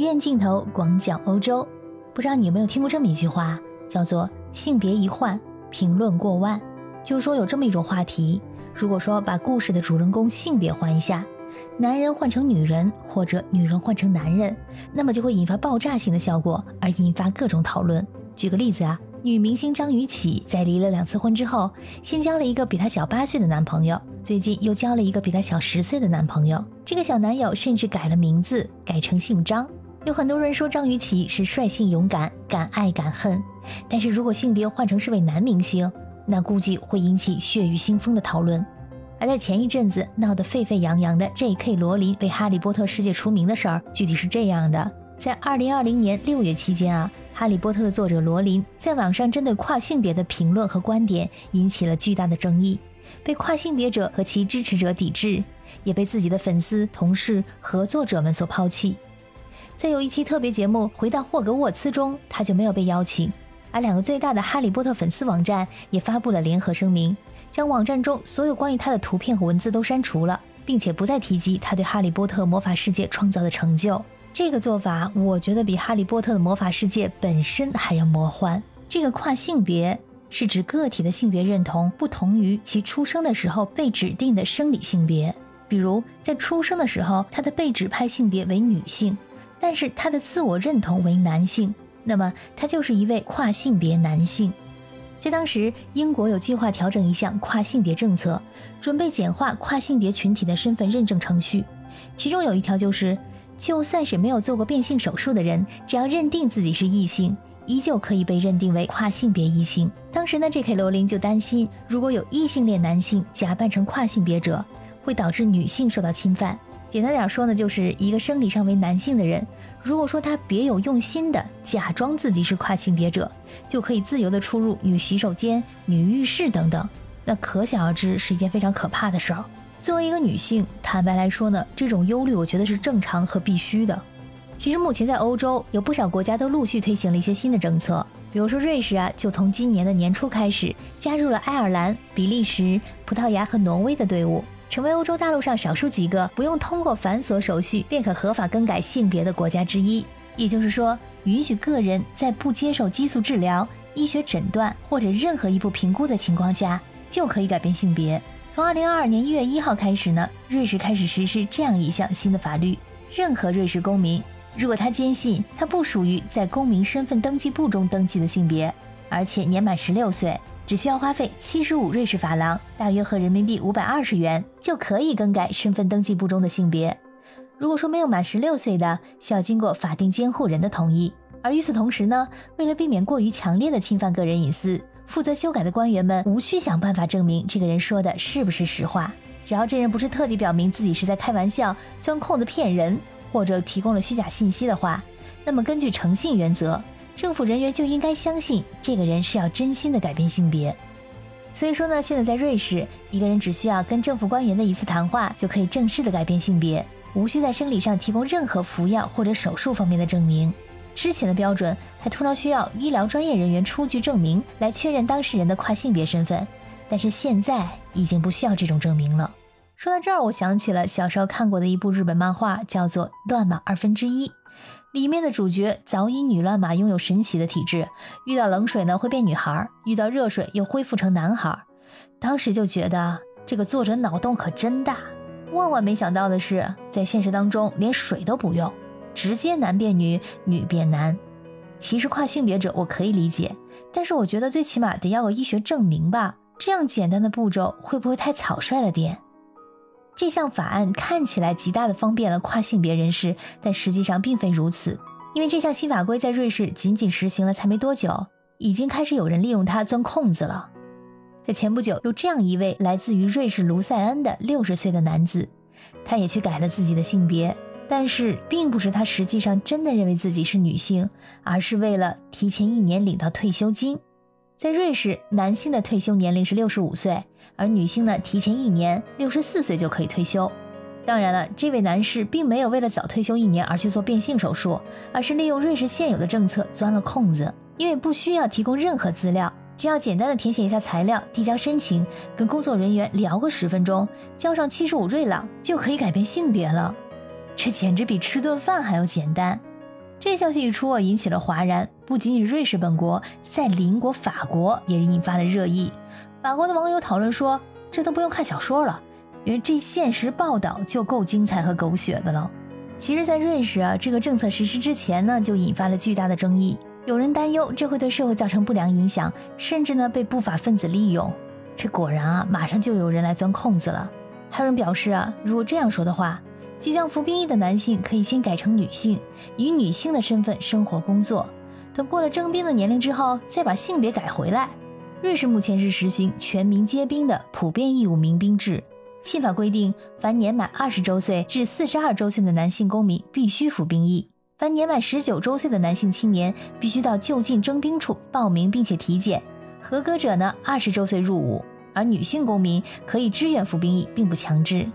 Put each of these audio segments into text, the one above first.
远镜头广角欧洲。不知道你有没有听过这么一句话，叫做“性别一换，评论过万”。就是说有这么一种话题，如果说把故事的主人公性别换一下，男人换成女人，或者女人换成男人，那么就会引发爆炸性的效果，而引发各种讨论。举个例子啊。女明星张雨绮在离了两次婚之后，先交了一个比她小八岁的男朋友，最近又交了一个比她小十岁的男朋友。这个小男友甚至改了名字，改成姓张。有很多人说张雨绮是率性勇敢，敢爱敢恨。但是如果性别换成是位男明星，那估计会引起血雨腥风的讨论。而在前一阵子闹得沸沸扬扬的 J.K. 罗琳为哈利波特世界出名的事儿，具体是这样的。在二零二零年六月期间啊，《哈利波特》的作者罗琳在网上针对跨性别的评论和观点引起了巨大的争议，被跨性别者和其支持者抵制，也被自己的粉丝、同事、合作者们所抛弃。在有一期特别节目《回到霍格沃茨》中，他就没有被邀请，而两个最大的哈利波特粉丝网站也发布了联合声明，将网站中所有关于他的图片和文字都删除了，并且不再提及他对哈利波特魔法世界创造的成就。这个做法，我觉得比《哈利波特》的魔法世界本身还要魔幻。这个跨性别是指个体的性别认同不同于其出生的时候被指定的生理性别。比如，在出生的时候，他的被指派性别为女性，但是他的自我认同为男性，那么他就是一位跨性别男性。在当时，英国有计划调整一项跨性别政策，准备简化跨性别群体的身份认证程序，其中有一条就是。就算是没有做过变性手术的人，只要认定自己是异性，依旧可以被认定为跨性别异性。当时呢，J.K. 罗琳就担心，如果有异性恋男性假扮成跨性别者，会导致女性受到侵犯。简单点说呢，就是一个生理上为男性的人，如果说他别有用心的假装自己是跨性别者，就可以自由的出入女洗手间、女浴室等等，那可想而知是一件非常可怕的事儿。作为一个女性，坦白来说呢，这种忧虑我觉得是正常和必须的。其实目前在欧洲有不少国家都陆续推行了一些新的政策，比如说瑞士啊，就从今年的年初开始加入了爱尔兰、比利时、葡萄牙和挪威的队伍，成为欧洲大陆上少数几个不用通过繁琐手续便可合法更改性别的国家之一。也就是说，允许个人在不接受激素治疗、医学诊断或者任何一步评估的情况下，就可以改变性别。从二零二二年一月一号开始呢，瑞士开始实施这样一项新的法律：任何瑞士公民，如果他坚信他不属于在公民身份登记簿中登记的性别，而且年满十六岁，只需要花费七十五瑞士法郎（大约合人民币五百二十元）就可以更改身份登记簿中的性别。如果说没有满十六岁的，需要经过法定监护人的同意。而与此同时呢，为了避免过于强烈的侵犯个人隐私。负责修改的官员们无需想办法证明这个人说的是不是实话，只要这人不是特地表明自己是在开玩笑、钻空子骗人，或者提供了虚假信息的话，那么根据诚信原则，政府人员就应该相信这个人是要真心的改变性别。所以说呢，现在在瑞士，一个人只需要跟政府官员的一次谈话，就可以正式的改变性别，无需在生理上提供任何服药或者手术方面的证明。之前的标准还通常需要医疗专业人员出具证明来确认当事人的跨性别身份，但是现在已经不需要这种证明了。说到这儿，我想起了小时候看过的一部日本漫画，叫做《乱马二分之一》，里面的主角早已女乱马拥有神奇的体质，遇到冷水呢会变女孩，遇到热水又恢复成男孩。当时就觉得这个作者脑洞可真大，万万没想到的是，在现实当中连水都不用。直接男变女，女变男。其实跨性别者我可以理解，但是我觉得最起码得要个医学证明吧。这样简单的步骤会不会太草率了点？这项法案看起来极大的方便了跨性别人士，但实际上并非如此。因为这项新法规在瑞士仅仅实行了才没多久，已经开始有人利用它钻空子了。在前不久，有这样一位来自于瑞士卢塞恩的六十岁的男子，他也去改了自己的性别。但是，并不是他实际上真的认为自己是女性，而是为了提前一年领到退休金。在瑞士，男性的退休年龄是六十五岁，而女性呢，提前一年六十四岁就可以退休。当然了，这位男士并没有为了早退休一年而去做变性手术，而是利用瑞士现有的政策钻了空子，因为不需要提供任何资料，只要简单的填写一下材料，递交申请，跟工作人员聊个十分钟，交上七十五瑞郎就可以改变性别了。这简直比吃顿饭还要简单。这消息一出啊，引起了哗然。不仅仅瑞士本国，在邻国法国也引发了热议。法国的网友讨论说：“这都不用看小说了，因为这现实报道就够精彩和狗血的了。”其实，在瑞士啊，这个政策实施之前呢，就引发了巨大的争议。有人担忧这会对社会造成不良影响，甚至呢被不法分子利用。这果然啊，马上就有人来钻空子了。还有人表示啊，如果这样说的话。即将服兵役的男性可以先改成女性，以女性的身份生活工作。等过了征兵的年龄之后，再把性别改回来。瑞士目前是实行全民皆兵的普遍义务民兵制。宪法规定，凡年满二十周岁至四十二周岁的男性公民必须服兵役；凡年满十九周岁的男性青年必须到就近征兵处报名并且体检，合格者呢二十周岁入伍。而女性公民可以自愿服兵役，并不强制。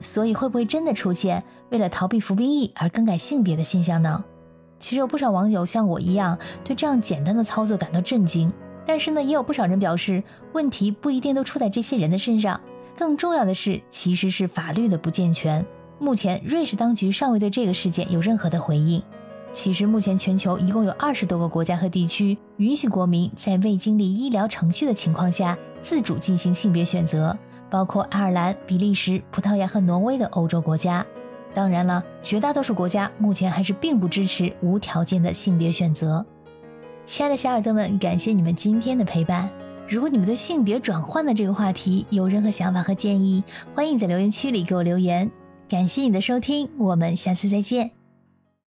所以会不会真的出现为了逃避服兵役而更改性别的现象呢？其实有不少网友像我一样对这样简单的操作感到震惊，但是呢，也有不少人表示问题不一定都出在这些人的身上，更重要的是其实是法律的不健全。目前瑞士当局尚未对这个事件有任何的回应。其实目前全球一共有二十多个国家和地区允许国民在未经历医疗程序的情况下自主进行性别选择。包括爱尔兰、比利时、葡萄牙和挪威的欧洲国家。当然了，绝大多数国家目前还是并不支持无条件的性别选择。亲爱的小耳朵们，感谢你们今天的陪伴。如果你们对性别转换的这个话题有任何想法和建议，欢迎在留言区里给我留言。感谢你的收听，我们下次再见。